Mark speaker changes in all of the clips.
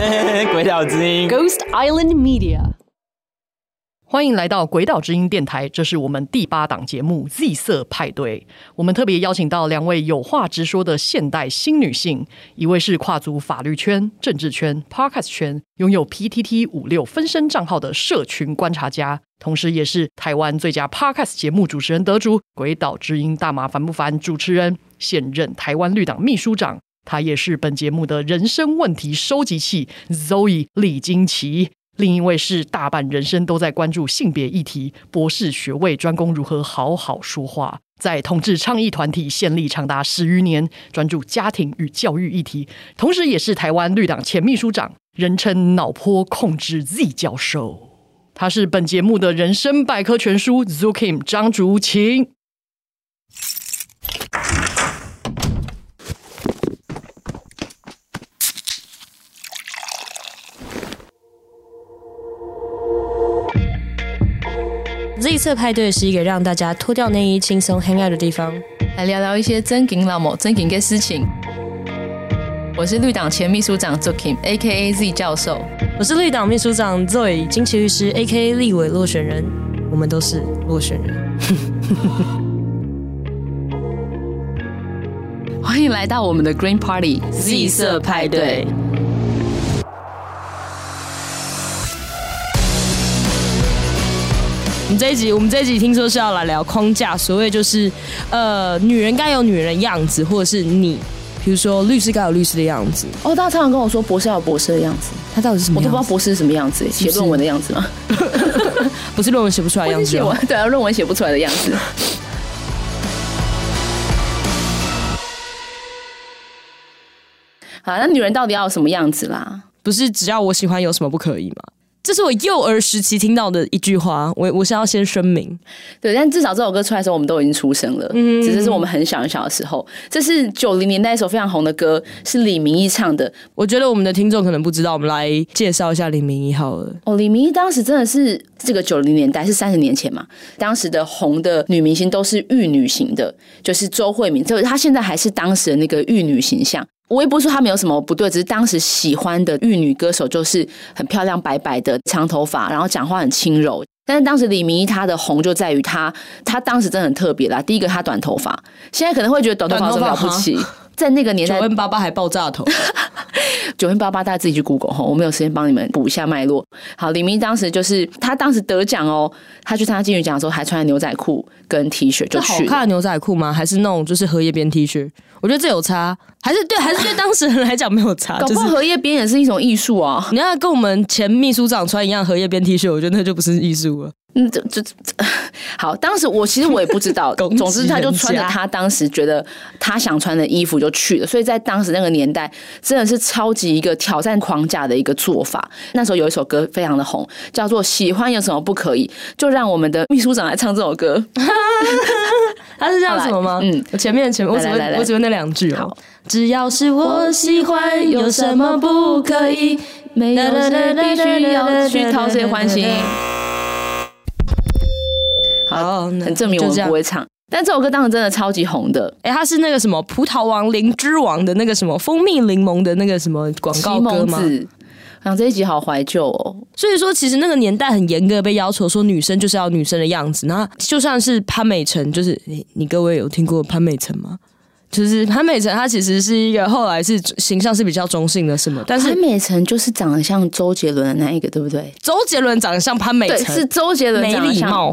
Speaker 1: 鬼岛之音
Speaker 2: ，Ghost Island Media。
Speaker 3: 欢迎来到鬼岛之音电台，这是我们第八档节目 Z 色派对。我们特别邀请到两位有话直说的现代新女性，一位是跨足法律圈、政治圈、Podcast 圈，拥有 PTT 五六分身账号的社群观察家，同时也是台湾最佳 Podcast 节目主持人得主——鬼岛之音大麻烦不烦主持人，现任台湾绿党秘书长。他也是本节目的人生问题收集器 Zoe 李金奇。另一位是大半人生都在关注性别议题，博士学位专攻如何好好说话，在同志倡议团体献力长达十余年，专注家庭与教育议题，同时也是台湾绿党前秘书长，人称脑波控制 Z 教授。他是本节目的人生百科全书 Zookim 张竹晴。
Speaker 4: 色派对是一个让大家脱掉内衣、轻松 hang out 的地方，
Speaker 5: 来聊聊一些真金老母、真金的事情。我是绿党前秘书长 Zookim，A.K.A. Z 教授。
Speaker 4: 我是绿党秘书长 Zoe 金奇律师，A.K.A. 立委落选人。我们都是落选人。
Speaker 5: 欢迎来到我们的 Green Party Z 色派对。
Speaker 4: 我们这一集，我们这一集听说是要来聊框架，所谓就是，呃，女人该有女人的样子，或者是你，比如说律师该有律师的样子。
Speaker 5: 哦，大家常常跟我说博士要有博士的样子，
Speaker 4: 他到底是什么？
Speaker 5: 我都不知道博士是什么样子，写论文的样子吗？
Speaker 4: 不是论文写不出来的样子，
Speaker 5: 对啊，论文写不出来的样子。好，那女人到底要有什么样子啦？
Speaker 4: 不是只要我喜欢有什么不可以吗？这是我幼儿时期听到的一句话，我我是要先声明，
Speaker 5: 对，但至少这首歌出来的时候，我们都已经出生了，嗯，只是是我们很小很小的时候。这是九零年代一首非常红的歌，是李明一唱的。
Speaker 4: 我觉得我们的听众可能不知道，我们来介绍一下李明一好了。
Speaker 5: 哦，李明一当时真的是这个九零年代是三十年前嘛，当时的红的女明星都是玉女型的，就是周慧敏，就是她现在还是当时的那个玉女形象。我也不是说他没有什么不对，只是当时喜欢的玉女歌手就是很漂亮、白白的长头发，然后讲话很轻柔。但是当时李明一她的红就在于她，她当时真的很特别啦。第一个她短头发，现在可能会觉得短头发很了不起，在那个年代
Speaker 4: 九 N 八八还爆炸头，
Speaker 5: 九 N 八八大家自己去 Google 哈，我没有时间帮你们补一下脉络。好，李明义当时就是他当时得奖哦，他去参加金曲奖的时候还穿牛仔裤跟 T 恤就去。
Speaker 4: 好看的牛仔裤吗？还是那种就是荷叶边 T 恤？我觉得这有差，还是对，还是对当事人来讲没有差。
Speaker 5: 搞不好荷叶边也是一种艺术啊！
Speaker 4: 你要跟我们前秘书长穿一样荷叶边 T 恤，我觉得那就不是艺术了。
Speaker 5: 嗯，这这好。当时我其实我也不知道，总之他就穿着他当时觉得他想穿的衣服就去了。所以在当时那个年代，真的是超级一个挑战框架的一个做法。那时候有一首歌非常的红，叫做《喜欢有什么不可以》，就让我们的秘书长来唱这首歌。
Speaker 4: 他是这样什么吗？嗯，我前面前面我只会我只会那两句哦。只要是我喜欢，有什么不可以？没有谁必须要去讨谁欢心。
Speaker 5: 好，很证明我们不会唱。但这首歌当时真的超级红的。
Speaker 4: 哎，它是那个什么葡萄王灵芝王的那个什么蜂蜜柠檬的那个什么广告歌吗？
Speaker 5: 讲这一集好怀旧哦，
Speaker 4: 所以说其实那个年代很严格，被要求说女生就是要女生的样子。那就算是潘美辰，就是你你各位有听过潘美辰吗？就是潘美辰，她其实是一个后来是形象是比较中性的，是吗？但是
Speaker 5: 潘美辰就是长得像周杰伦的那一个，对不对？
Speaker 4: 周杰伦长得像潘美辰，
Speaker 5: 是周杰伦没礼貌。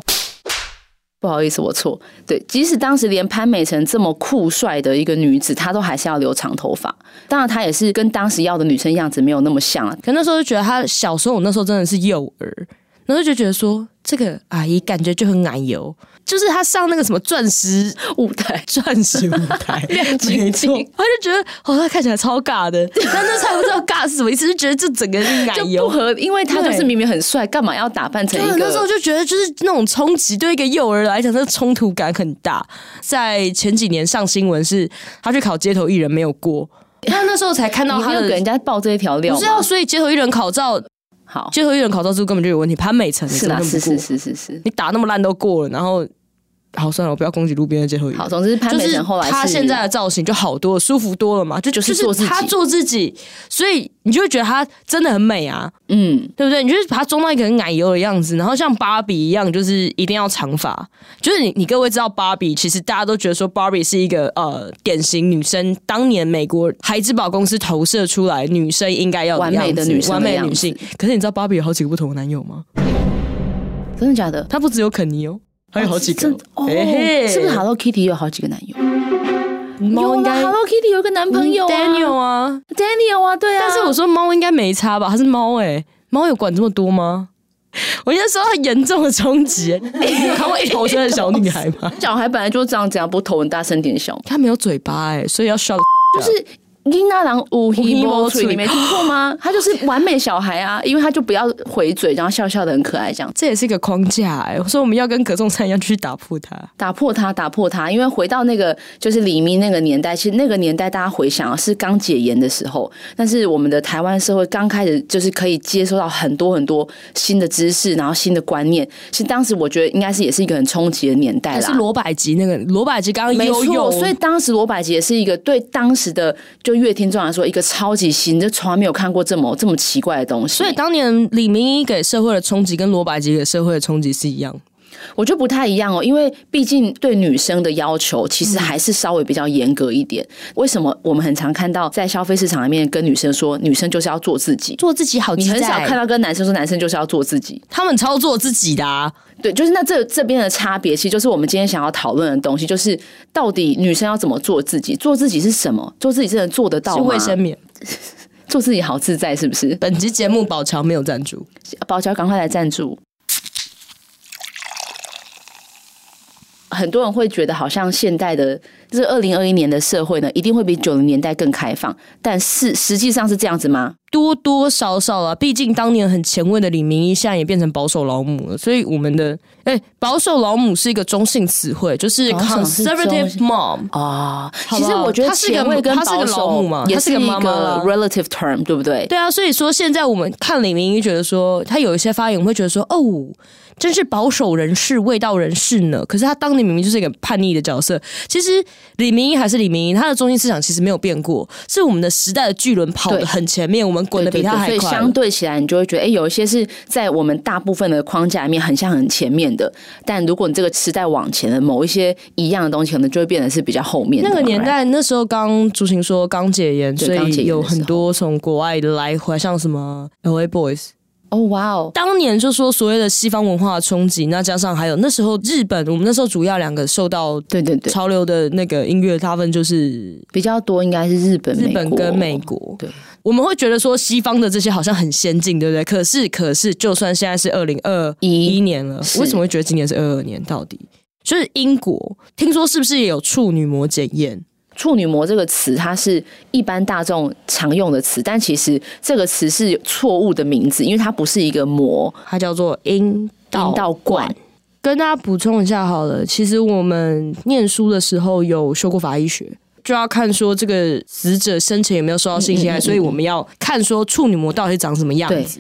Speaker 5: 不好意思，我错。对，即使当时连潘美辰这么酷帅的一个女子，她都还是要留长头发。当然，她也是跟当时要的女生样子没有那么像啊。
Speaker 4: 可那时候就觉得她小时候，我那时候真的是幼儿，然后就觉得说这个阿姨感觉就很奶油。就是她上那个什么钻石舞台，钻石舞台亮晶晶，他就觉得哦，他看起来超尬的，但那才不知道尬是什么意思，就觉得这整个是奶油
Speaker 5: 不合，因为他就是明明很帅，干嘛要打扮成一个？
Speaker 4: 那时候就觉得就是那种冲击，对一个幼儿来讲，这个冲突感很大。在前几年上新闻是他去考街头艺人没有过，他那时候才看到他
Speaker 5: 给人家爆这一条料，
Speaker 4: 不是啊？所以街头艺人考照
Speaker 5: 好，
Speaker 4: 最后一人考照是不是根本就有问题？潘美辰
Speaker 5: 是啊，是是是是是，
Speaker 4: 你打那么烂都过了，然后。好算了，我不要攻击路边的街头艺人。
Speaker 5: 好，总之潘美辰后来是
Speaker 4: 他现在的造型就好多了，舒服多了嘛，就
Speaker 5: 就是做自己
Speaker 4: 他做自己，所以你就会觉得他真的很美啊，
Speaker 5: 嗯，
Speaker 4: 对不对？你就是把他装到一个很奶油的样子，然后像芭比一样，就是一定要长发。就是你，你各位知道芭比，其实大家都觉得说芭比是一个呃典型女生，当年美国孩之宝公司投射出来女生应该要
Speaker 5: 完美的女生的
Speaker 4: 完美的女性。可是你知道芭比有好几个不同的男友吗？
Speaker 5: 真的假的？
Speaker 4: 她不只有肯尼哦，还有好几个
Speaker 5: 真哦，是不是 Hello Kitty 有好几个男友？
Speaker 4: 猫应该
Speaker 5: ，Hello Kitty 有一个男朋友啊
Speaker 4: Daniel 啊
Speaker 5: ，Daniel 啊，对啊。
Speaker 4: 但是我说猫应该没差吧？它是猫哎，猫有管这么多吗？我现在受到严重的冲击。你有看过一头生的小女孩吗？
Speaker 5: 小孩本来就这样，这样不头很大，身体很小，
Speaker 4: 它没有嘴巴哎，所以要 shut。
Speaker 5: 就是。英娜郎五黑波嘴，你没听过吗？他就是完美小孩啊，因为他就不要回嘴，然后笑笑的很可爱，这样
Speaker 4: 这也是一个框架哎。我说我们要跟葛仲珊一样去打破它，
Speaker 5: 打破它，打破它。因为回到那个就是李明那个年代，其实那个年代大家回想是刚解严的时候，但是我们的台湾社会刚开始就是可以接收到很多很多新的知识，然后新的观念。其实当时我觉得应该是也是一个很冲击的年代啦。
Speaker 4: 是罗百吉那个罗百吉
Speaker 5: 刚
Speaker 4: 刚没
Speaker 5: 错，所以当时罗百吉也是一个对当时的就乐听众来说一个超级新，就从来没有看过这么这么奇怪的东西。
Speaker 4: 所以当年李明一给社会的冲击跟罗百吉给社会的冲击是一样。
Speaker 5: 我觉得不太一样哦，因为毕竟对女生的要求其实还是稍微比较严格一点。为什么我们很常看到在消费市场里面跟女生说，女生就是要做自己，
Speaker 4: 做自己好？
Speaker 5: 你很少看到跟男生说，男生就是要做自己。
Speaker 4: 他们超做自己的啊。
Speaker 5: 对，就是那这这边的差别，其实就是我们今天想要讨论的东西，就是到底女生要怎么做自己？做自己是什么？做自己真的做得到
Speaker 4: 吗？卫生棉。
Speaker 5: 做自己好自在，是不是？
Speaker 4: 本集节目宝乔没有赞助，
Speaker 5: 宝乔赶快来赞助。很多人会觉得，好像现代的就是二零二一年的社会呢，一定会比九零年代更开放。但是实际上是这样子吗？
Speaker 4: 多多少少啊，毕竟当年很前卫的李明一，现在也变成保守老母了。所以我们的哎、欸，保守老母是一个中性词汇，就是 conservative mom
Speaker 5: 啊。其实我觉得前卫跟保守
Speaker 4: 母嘛，
Speaker 5: 也是一
Speaker 4: 个
Speaker 5: relative term，对不对？
Speaker 4: 对啊，所以说现在我们看李明一，觉得说他有一些发言，我们会觉得说哦。真是保守人士、味道人士呢。可是他当年明明就是一个叛逆的角色。其实李明一还是李明一，他的中心思想其实没有变过。是我们的时代的巨轮跑得很前面，我们滚得比他还快。
Speaker 5: 所以相对起来，你就会觉得，哎，有一些是在我们大部分的框架里面很像很前面的。但如果你这个时代往前的某一些一样的东西，可能就会变得是比较后面的。
Speaker 4: 那个年代，那时候刚竹行说刚解严，所以有很多从国外的来回，像什么 LA Boys。
Speaker 5: 哦，哇哦！
Speaker 4: 当年就说所谓的西方文化的冲击，那加上还有那时候日本，我们那时候主要两个受到对对对潮流的那个音乐，他们就是
Speaker 5: 比较多，应该是日本、
Speaker 4: 日本跟美国。
Speaker 5: 对，
Speaker 4: 我们会觉得说西方的这些好像很先进，对不对？可是，可是，就算现在是二零二一年了，为什么会觉得今年是二二年？到底就是英国听说是不是也有处女膜检验？
Speaker 5: 处女膜这个词，它是一般大众常用的词，但其实这个词是错误的名字，因为它不是一个膜，
Speaker 4: 它叫做阴道道管。跟大家补充一下好了，其实我们念书的时候有修过法医学，就要看说这个死者生前有没有受到性侵害，嗯嗯嗯嗯，所以我们要看说处女膜到底长什么样子。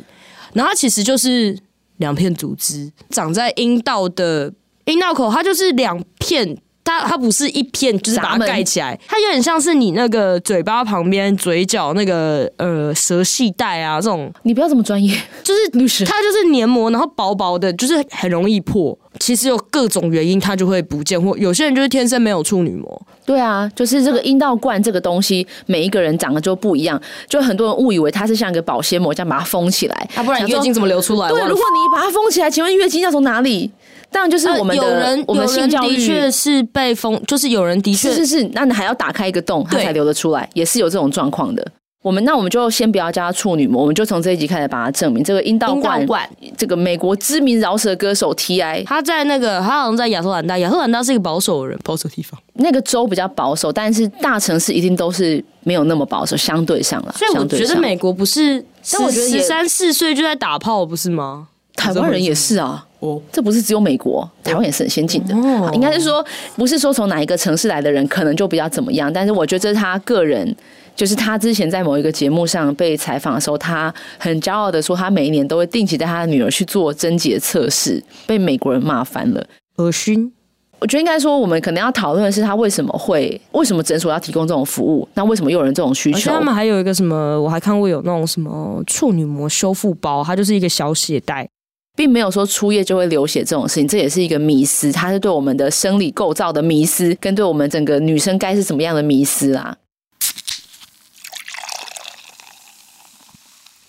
Speaker 4: 然后它其实就是两片组织长在阴道的阴道口，它就是两片。它它不是一片，就是把它盖起来，它有点像是你那个嘴巴旁边嘴角那个呃舌系带啊这种。
Speaker 5: 你不要这么专业，
Speaker 4: 就是它就是黏膜，然后薄薄的，就是很容易破。其实有各种原因，它就会不见，或有些人就是天生没有处女膜。
Speaker 5: 对啊，就是这个阴道冠这个东西，每一个人长得就不一样，就很多人误以为它是像一个保鲜膜，这样把它封起来。
Speaker 4: 啊，不然月经怎么流出来？
Speaker 5: 对，如果你把它封起来，请问月经要从哪里？当然就是我们的，
Speaker 4: 呃、有人
Speaker 5: 我们性教育
Speaker 4: 的确是被封，就是有人的确
Speaker 5: 是是是，那你还要打开一个洞，它才流得出来，也是有这种状况的。我们那我们就先不要叫它处女膜，我们就从这一集开始把它证明这个阴道冠。冠这个美国知名饶舌歌手 T.I.
Speaker 4: 他在那个他好像在亚特兰大，亚特兰大是一个保守的人，保守地方。
Speaker 5: 那个州比较保守，但是大城市一定都是没有那么保守，相对上了。
Speaker 4: 所以我觉得美国不是，但我觉得十三四岁就在打炮，不是吗？
Speaker 5: 台湾人也是啊。哦，这不是只有美国，台湾也是很先进的。
Speaker 4: 哦，
Speaker 5: 应该是说，不是说从哪一个城市来的人可能就比较怎么样，但是我觉得这是他个人，就是他之前在某一个节目上被采访的时候，他很骄傲的说，他每一年都会定期带他的女儿去做贞洁测试，被美国人骂翻了，
Speaker 4: 恶心。
Speaker 5: 我觉得应该说，我们可能要讨论的是他为什么会，为什么诊所要提供这种服务？那为什么又有人这种需求？
Speaker 4: 他们还有一个什么，我还看过有那种什么处女膜修复包，它就是一个小血袋，
Speaker 5: 并没有说初夜就会流血这种事情，这也是一个迷思，它是对我们的生理构造的迷思，跟对我们整个女生该是什么样的迷思啊。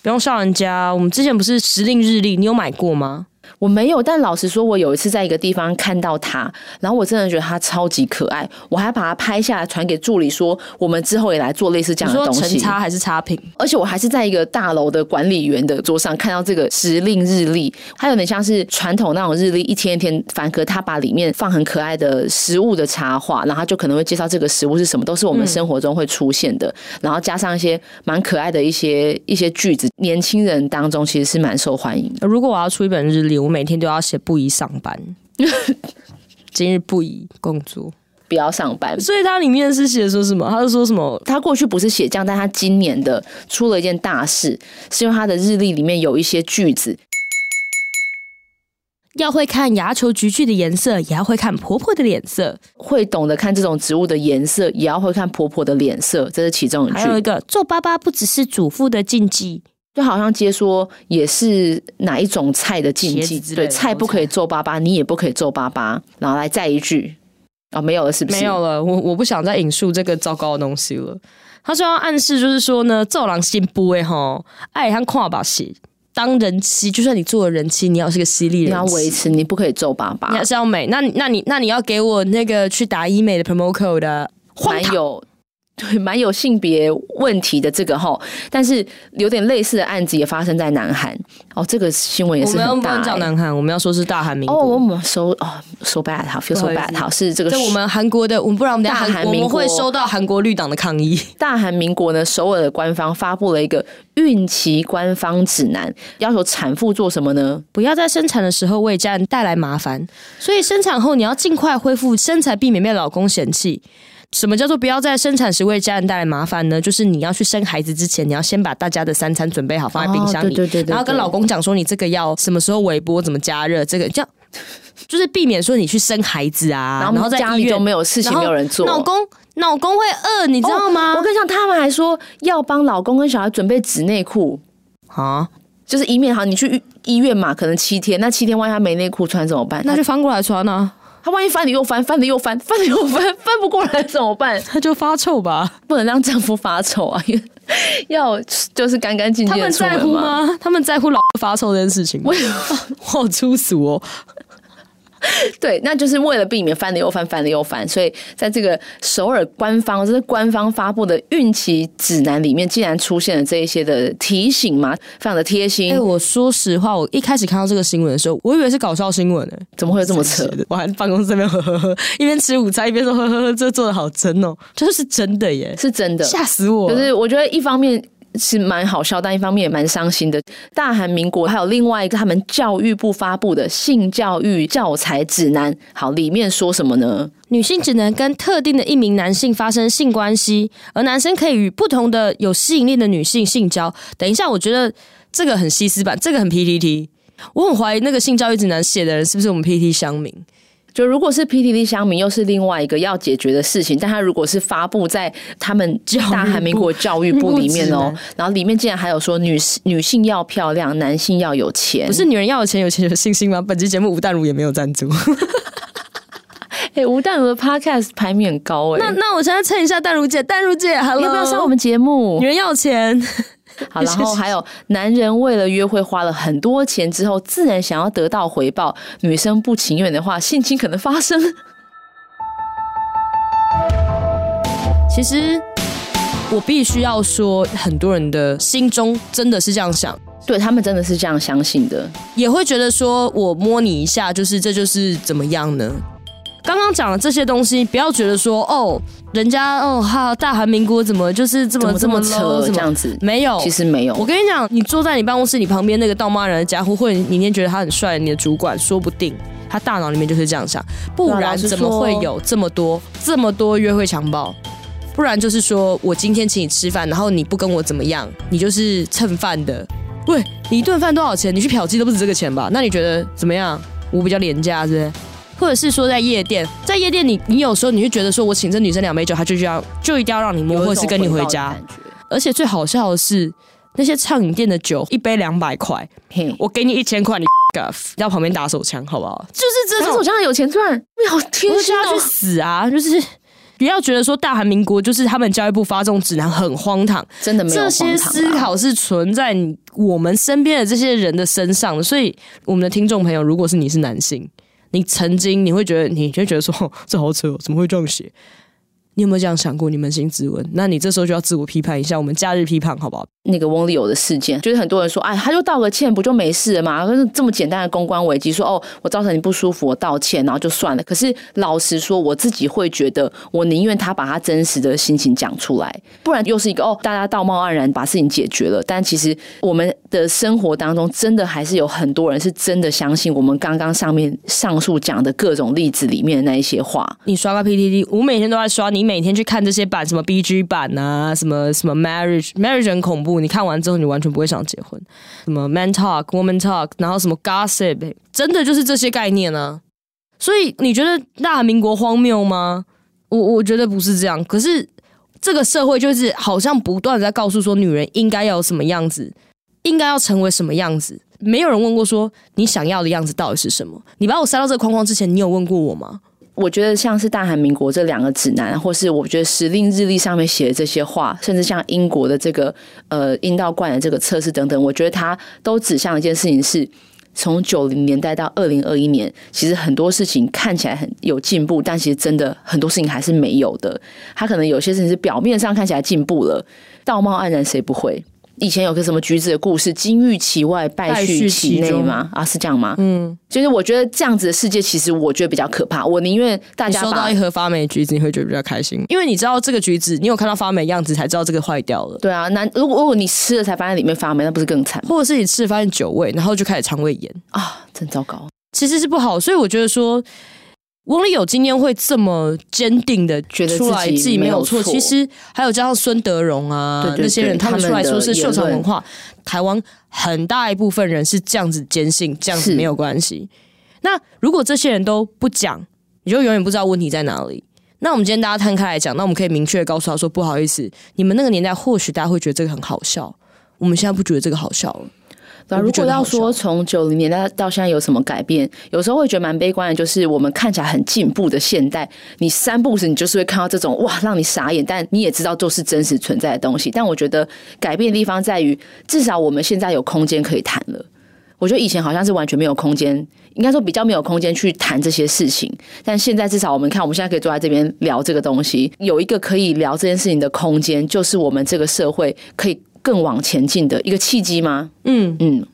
Speaker 4: 不用笑人家，我们之前不是时令日历，你有买过吗？
Speaker 5: 我没有，但老实说，我有一次在一个地方看到它，然后我真的觉得它超级可爱，我还把它拍下来传给助理说，我们之后也来做类似这样的东西。
Speaker 4: 成差还是差评？
Speaker 5: 而且我还是在一个大楼的管理员的桌上看到这个时令日历，它有点像是传统那种日历，一天一天翻，可它把里面放很可爱的食物的插画，然后它就可能会介绍这个食物是什么，都是我们生活中会出现的，嗯、然后加上一些蛮可爱的一些一些句子，年轻人当中其实是蛮受欢迎的。
Speaker 4: 如果我要出一本日历，我每天都要写不宜上班，今日不宜工作，
Speaker 5: 不要上班。
Speaker 4: 所以它里面是写说什么？他是说什么？
Speaker 5: 他过去不是写这样，但他今年的出了一件大事，是因为他的日历里面有一些句子，
Speaker 4: 要会看牙球菊苣的颜色，也要会看婆婆的脸色，
Speaker 5: 会懂得看这种植物的颜色，也要会看婆婆的脸色，这是其中一句。
Speaker 4: 还有一个，做爸爸不只是祖父的禁忌。
Speaker 5: 就好像接说也是哪一种菜的禁忌，对，菜不可以皱巴巴，你也不可以皱巴巴。然后来再一句啊、哦，没有了，是不是？
Speaker 4: 没有了，我我不想再引述这个糟糕的东西了。他说要暗示就是说呢，造狼心不会哈，爱看跨把戏，当人妻，就算你做了人妻，你要是个犀利人，
Speaker 5: 你要维持，你不可以皱巴巴，
Speaker 4: 你还是要美。那那你那你要给我那个去打医美的 promo code 的，
Speaker 5: 还有。对，蛮有性别问题的这个哈，但是有点类似的案子也发生在南韩哦。这个新闻也是很大、欸。我们不能
Speaker 4: 讲南韩，我们要说是大韩民国。
Speaker 5: 哦，我们收哦，so bad，好，feel so bad，好，是这个。
Speaker 4: 在我们韩国的，我们不然我们大韩民国会收到韩国绿党的抗议。
Speaker 5: 大韩民国呢，首尔的官方发布了一个孕期官方指南，要求产妇做什么呢？
Speaker 4: 不要在生产的时候为家人带来麻烦，所以生产后你要尽快恢复身材，避免被老公嫌弃。什么叫做不要在生产时为家人带来麻烦呢？就是你要去生孩子之前，你要先把大家的三餐准备好，放在冰箱里，
Speaker 5: 哦、对对对对对，
Speaker 4: 然后跟老公讲说你这个要什么时候微波，怎么加热，这个这样就是避免说你去生孩子啊，然后在
Speaker 5: 家里就没有事情没有人做，
Speaker 4: 老公老公会饿，你知道吗？
Speaker 5: 哦、我跟你讲，他们还说要帮老公跟小孩准备纸内裤啊，就是以免好你去医院嘛，可能七天，那七天万一他没内裤穿怎么办？
Speaker 4: 那就翻过来穿啊。
Speaker 5: 他万一翻了又翻，翻了又翻，翻了又翻，翻不过来怎么办？
Speaker 4: 他就发臭吧，
Speaker 5: 不能让丈夫发臭啊！要就是干干净净。他们
Speaker 4: 在乎吗？他们在乎老发臭这件事情吗？为什么？好粗俗哦。
Speaker 5: 对，那就是为了避免翻了又翻，翻了又翻，所以在这个首尔官方，这是官方发布的孕期指南里面，竟然出现了这一些的提醒嘛，非常的贴心。
Speaker 4: 哎、欸，我说实话，我一开始看到这个新闻的时候，我以为是搞笑新闻呢、欸，
Speaker 5: 怎么会有这么扯的？
Speaker 4: 我还办公室这边呵呵呵，一边吃午餐一边说呵呵呵，这做的好真哦，就是真的耶，
Speaker 5: 是真的，
Speaker 4: 吓死我！
Speaker 5: 就是我觉得一方面。是蛮好笑，但一方面也蛮伤心的。大韩民国还有另外一个他们教育部发布的性教育教材指南，好，里面说什么呢？
Speaker 4: 女性只能跟特定的一名男性发生性关系，而男生可以与不同的有吸引力的女性性交。等一下，我觉得这个很西斯版，这个很 PTT，我很怀疑那个性教育指南写的人是不是我们 PTT 乡民。
Speaker 5: 就如果是 PTT 乡民，又是另外一个要解决的事情。但他如果是发布在他们大韩民国教育部里面哦，然后里面竟然还有说女女性要漂亮，男性要有钱，
Speaker 4: 不是女人要有钱，有钱有信心吗？本期节目吴淡如也没有赞助。
Speaker 5: 哎、欸，吴淡如的 Podcast 排名很高哎、欸。
Speaker 4: 那那我现在蹭一下淡如姐，淡如姐，Hello，
Speaker 5: 要不要上我们节目？
Speaker 4: 女人要有钱。
Speaker 5: 好，然后还有男人为了约会花了很多钱之后，自然想要得到回报，女生不情愿的话，性侵可能发生。
Speaker 4: 其实我必须要说，很多人的心中真的是这样想，
Speaker 5: 对，他们真的是这样相信的，
Speaker 4: 也会觉得说我摸你一下，就是这就是怎么样呢？刚刚讲的这些东西，不要觉得说哦，人家哦哈大韩民国怎么就是这么
Speaker 5: 这么扯这样子？
Speaker 4: 没有，
Speaker 5: 其实没有。
Speaker 4: 我跟你讲，你坐在你办公室你旁边那个道骂人的家伙，或者你明天觉得他很帅，你的主管说不定他大脑里面就是这样想，不然怎么会有这么多这么多约会强暴？不然就是说我今天请你吃饭，然后你不跟我怎么样，你就是蹭饭的。喂，你一顿饭多少钱？你去嫖妓都不止这个钱吧？那你觉得怎么样？我比较廉价，是不是？或者是说在夜店，在夜店你你有时候你会觉得说，我请这女生两杯酒，她就这样就一定要让你摸，或者是跟你回家。而且最好笑的是，那些畅饮店的酒一杯两百块，我给你一千块，你 到旁边打手枪好不好？
Speaker 5: 就是这打手枪有钱赚，没有天下
Speaker 4: 去死啊！就是。不要觉得说大韩民国就是他们教育部发这种指南很荒唐，
Speaker 5: 真的没有。这
Speaker 4: 些思考是存在我们身边的这些人的身上的，所以我们的听众朋友，如果是你是男性，你曾经你会觉得，你就觉得说这好扯哦，怎么会这样写？你有没有这样想过？你扪心自问，那你这时候就要自我批判一下。我们假日批判好不好？
Speaker 5: 那个翁立友的事件，就是很多人说，哎，他就道个歉不就没事了吗？可是这么简单的公关危机，说哦，我造成你不舒服，我道歉，然后就算了。可是老实说，我自己会觉得，我宁愿他把他真实的心情讲出来，不然又是一个哦，大家道貌岸然把事情解决了。但其实我们的生活当中，真的还是有很多人是真的相信我们刚刚上面上述讲的各种例子里面的那一些话。
Speaker 4: 你刷个 PTT，我每天都在刷，你每天去看这些版，什么 BG 版啊，什么什么 Marriage Marriage 很恐怖，你看完之后你完全不会想结婚。什么 Man Talk Woman Talk，然后什么 Gossip，真的就是这些概念呢、啊。所以你觉得大韩民国荒谬吗？我我觉得不是这样。可是这个社会就是好像不断在告诉说，女人应该要有什么样子，应该要成为什么样子。没有人问过说，你想要的样子到底是什么？你把我塞到这个框框之前，你有问过我吗？
Speaker 5: 我觉得像是大韩民国这两个指南，或是我觉得时令日历上面写的这些话，甚至像英国的这个呃阴道冠的这个测试等等，我觉得它都指向一件事情是，从九零年代到二零二一年，其实很多事情看起来很有进步，但其实真的很多事情还是没有的。它可能有些事情是表面上看起来进步了，道貌岸然谁不会？以前有个什么橘子的故事，金玉其外，败絮其内吗？啊，是这样吗？嗯，就是我觉得这样子的世界，其实我觉得比较可怕。我宁愿大家
Speaker 4: 收到一盒发霉橘子，你会觉得比较开心，因为你知道这个橘子，你有看到发霉的样子，才知道这个坏掉了。
Speaker 5: 对啊，那如果如果你吃了才发现里面发霉，那不是更惨？
Speaker 4: 或者是你吃了发现酒味，然后就开始肠胃炎
Speaker 5: 啊，真糟糕。
Speaker 4: 其实是不好，所以我觉得说。翁立友今天会这么坚定的觉得出来自己没有错，其实还有加上孙德荣啊那些人，他们出来说是秀场文化，台湾很大一部分人是这样子坚信，这样子没有关系。那如果这些人都不讲，你就永远不知道问题在哪里。那我们今天大家摊开来讲，那我们可以明确的告诉他说，不好意思，你们那个年代或许大家会觉得这个很好笑，我们现在不觉得这个好笑了。
Speaker 5: 那如果要说从九零年代到现在有什么改变，有时候会觉得蛮悲观的，就是我们看起来很进步的现代，你三步时你就是会看到这种哇，让你傻眼，但你也知道就是真实存在的东西。但我觉得改变的地方在于，至少我们现在有空间可以谈了。我觉得以前好像是完全没有空间，应该说比较没有空间去谈这些事情。但现在至少我们看，我们现在可以坐在这边聊这个东西，有一个可以聊这件事情的空间，就是我们这个社会可以。更往前进的一个契机吗？嗯嗯，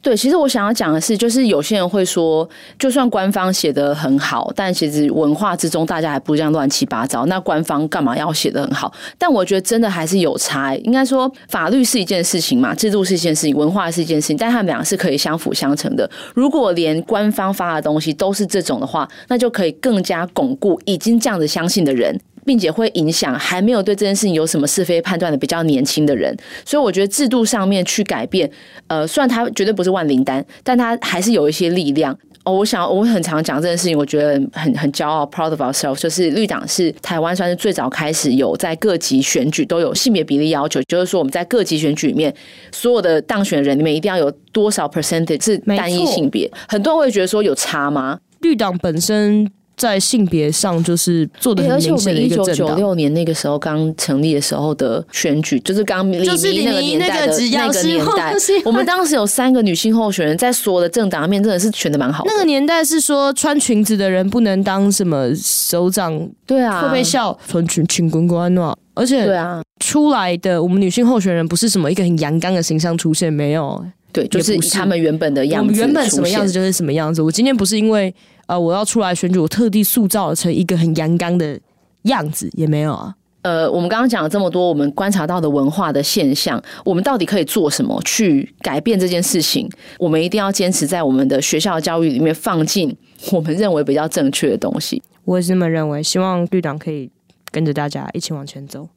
Speaker 5: 对。其实我想要讲的是，就是有些人会说，就算官方写的很好，但其实文化之中大家还不这样乱七八糟。那官方干嘛要写的很好？但我觉得真的还是有差。应该说，法律是一件事情嘛，制度是一件事情，文化是一件事情，但他们两个是可以相辅相成的。如果连官方发的东西都是这种的话，那就可以更加巩固已经这样子相信的人。并且会影响还没有对这件事情有什么是非判断的比较年轻的人，所以我觉得制度上面去改变，呃，虽然它绝对不是万灵丹，但它还是有一些力量。哦，我想我很常讲这件事情，我觉得很很骄傲，proud of ourselves，就是绿党是台湾算是最早开始有在各级选举都有性别比例要求，就是说我们在各级选举里面所有的当选人里面一定要有多少 percentage 是单一性别。很多人会觉得说有差吗？
Speaker 4: 绿党本身。在性别上就是做的很明显的一个政党。而且我们一九九六年
Speaker 5: 那个时候刚成立的时候的选举，就是刚就是那个年代的那个年代，我们当时有三个女性候选人，在所有的政党里面真的是选的蛮好的。
Speaker 4: 那个年代是说穿裙子的人不能当什么首长，
Speaker 5: 对啊，
Speaker 4: 会被笑穿裙裙滚滚啊。而且对啊，出来的我们女性候选人不是什么一个很阳刚的形象出现，没有，
Speaker 5: 对，就是他们原本的样子，我们
Speaker 4: 原本什么样子就是什么样子。我今天不是因为。呃，我要出来选举，我特地塑造成一个很阳刚的样子，也没有啊。
Speaker 5: 呃，我们刚刚讲了这么多，我们观察到的文化的现象，我们到底可以做什么去改变这件事情？我们一定要坚持在我们的学校教育里面放进我们认为比较正确的东西。
Speaker 4: 我也是这么认为，希望绿党可以跟着大家一起往前走。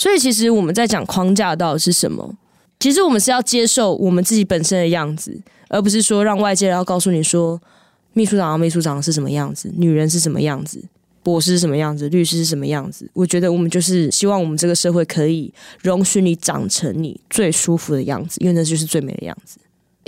Speaker 4: 所以，其实我们在讲框架到底是什么？其实我们是要接受我们自己本身的样子，而不是说让外界要告诉你说，秘书长啊、秘书长是什么样子，女人是什么样子，博士是什么样子，律师是什么样子。我觉得我们就是希望我们这个社会可以容许你长成你最舒服的样子，因为那就是最美的样子。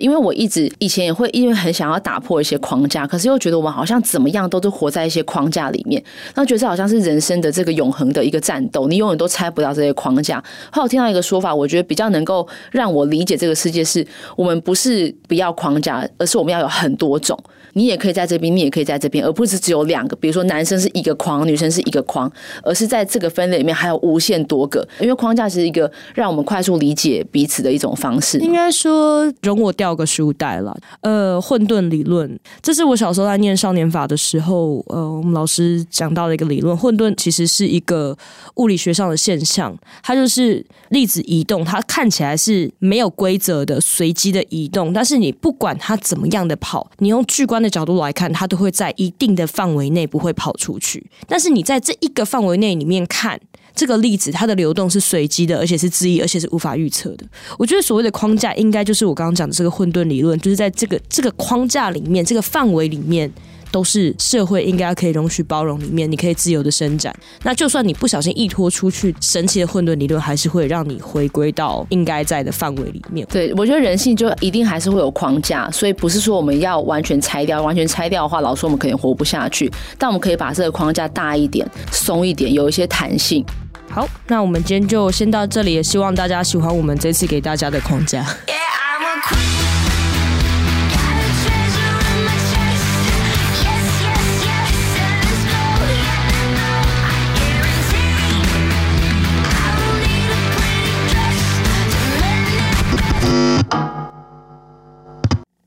Speaker 5: 因为我一直以前也会因为很想要打破一些框架，可是又觉得我们好像怎么样都是活在一些框架里面，那觉得这好像是人生的这个永恒的一个战斗，你永远都拆不掉这些框架。后来我听到一个说法，我觉得比较能够让我理解这个世界是，我们不是不要框架，而是我们要有很多种。你也可以在这边，你也可以在这边，而不是只有两个。比如说，男生是一个框，女生是一个框，而是在这个分类里面还有无限多个。因为框架是一个让我们快速理解彼此的一种方式。
Speaker 4: 应该说，容我掉个书袋了。呃，混沌理论，这是我小时候在念少年法的时候，呃，我们老师讲到的一个理论。混沌其实是一个物理学上的现象，它就是粒子移动，它看起来是没有规则的、随机的移动，但是你不管它怎么样的跑，你用巨观的角度来看，它都会在一定的范围内不会跑出去。但是你在这一个范围内里面看这个粒子，它的流动是随机的，而且是恣意，而且是无法预测的。我觉得所谓的框架，应该就是我刚刚讲的这个混沌理论，就是在这个这个框架里面，这个范围里面。都是社会应该可以容许包容里面，你可以自由的伸展。那就算你不小心一拖出去，神奇的混沌理论还是会让你回归到应该在的范围里面。
Speaker 5: 对，我觉得人性就一定还是会有框架，所以不是说我们要完全拆掉，完全拆掉的话，老说我们可能活不下去。但我们可以把这个框架大一点、松一点，有一些弹性。
Speaker 4: 好，那我们今天就先到这里，也希望大家喜欢我们这次给大家的框架。Yeah,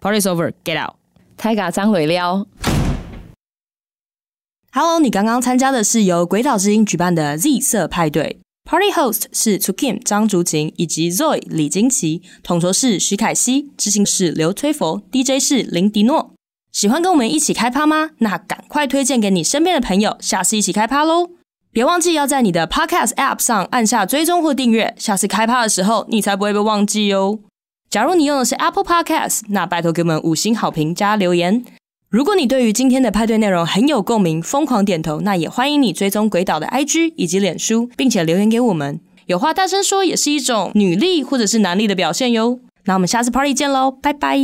Speaker 4: Party's over, get out.
Speaker 5: 太嘎张回撩。
Speaker 4: Hello，你刚刚参加的是由鬼岛之音举办的 Z 色派对。Party host 是 To Kim 张竹琴以及 Zoe 李金奇，统筹是徐凯熙，执行是刘崔佛，DJ 是林迪诺。喜欢跟我们一起开趴吗？那赶快推荐给你身边的朋友，下次一起开趴喽！别忘记要在你的 Podcast App 上按下追踪或订阅，下次开趴的时候你才不会被忘记哦。假如你用的是 Apple Podcast，那拜托给我们五星好评加留言。如果你对于今天的派对内容很有共鸣，疯狂点头，那也欢迎你追踪鬼岛的 IG 以及脸书，并且留言给我们。有话大声说也是一种女力或者是男力的表现哟。那我们下次 Party 见喽，拜拜。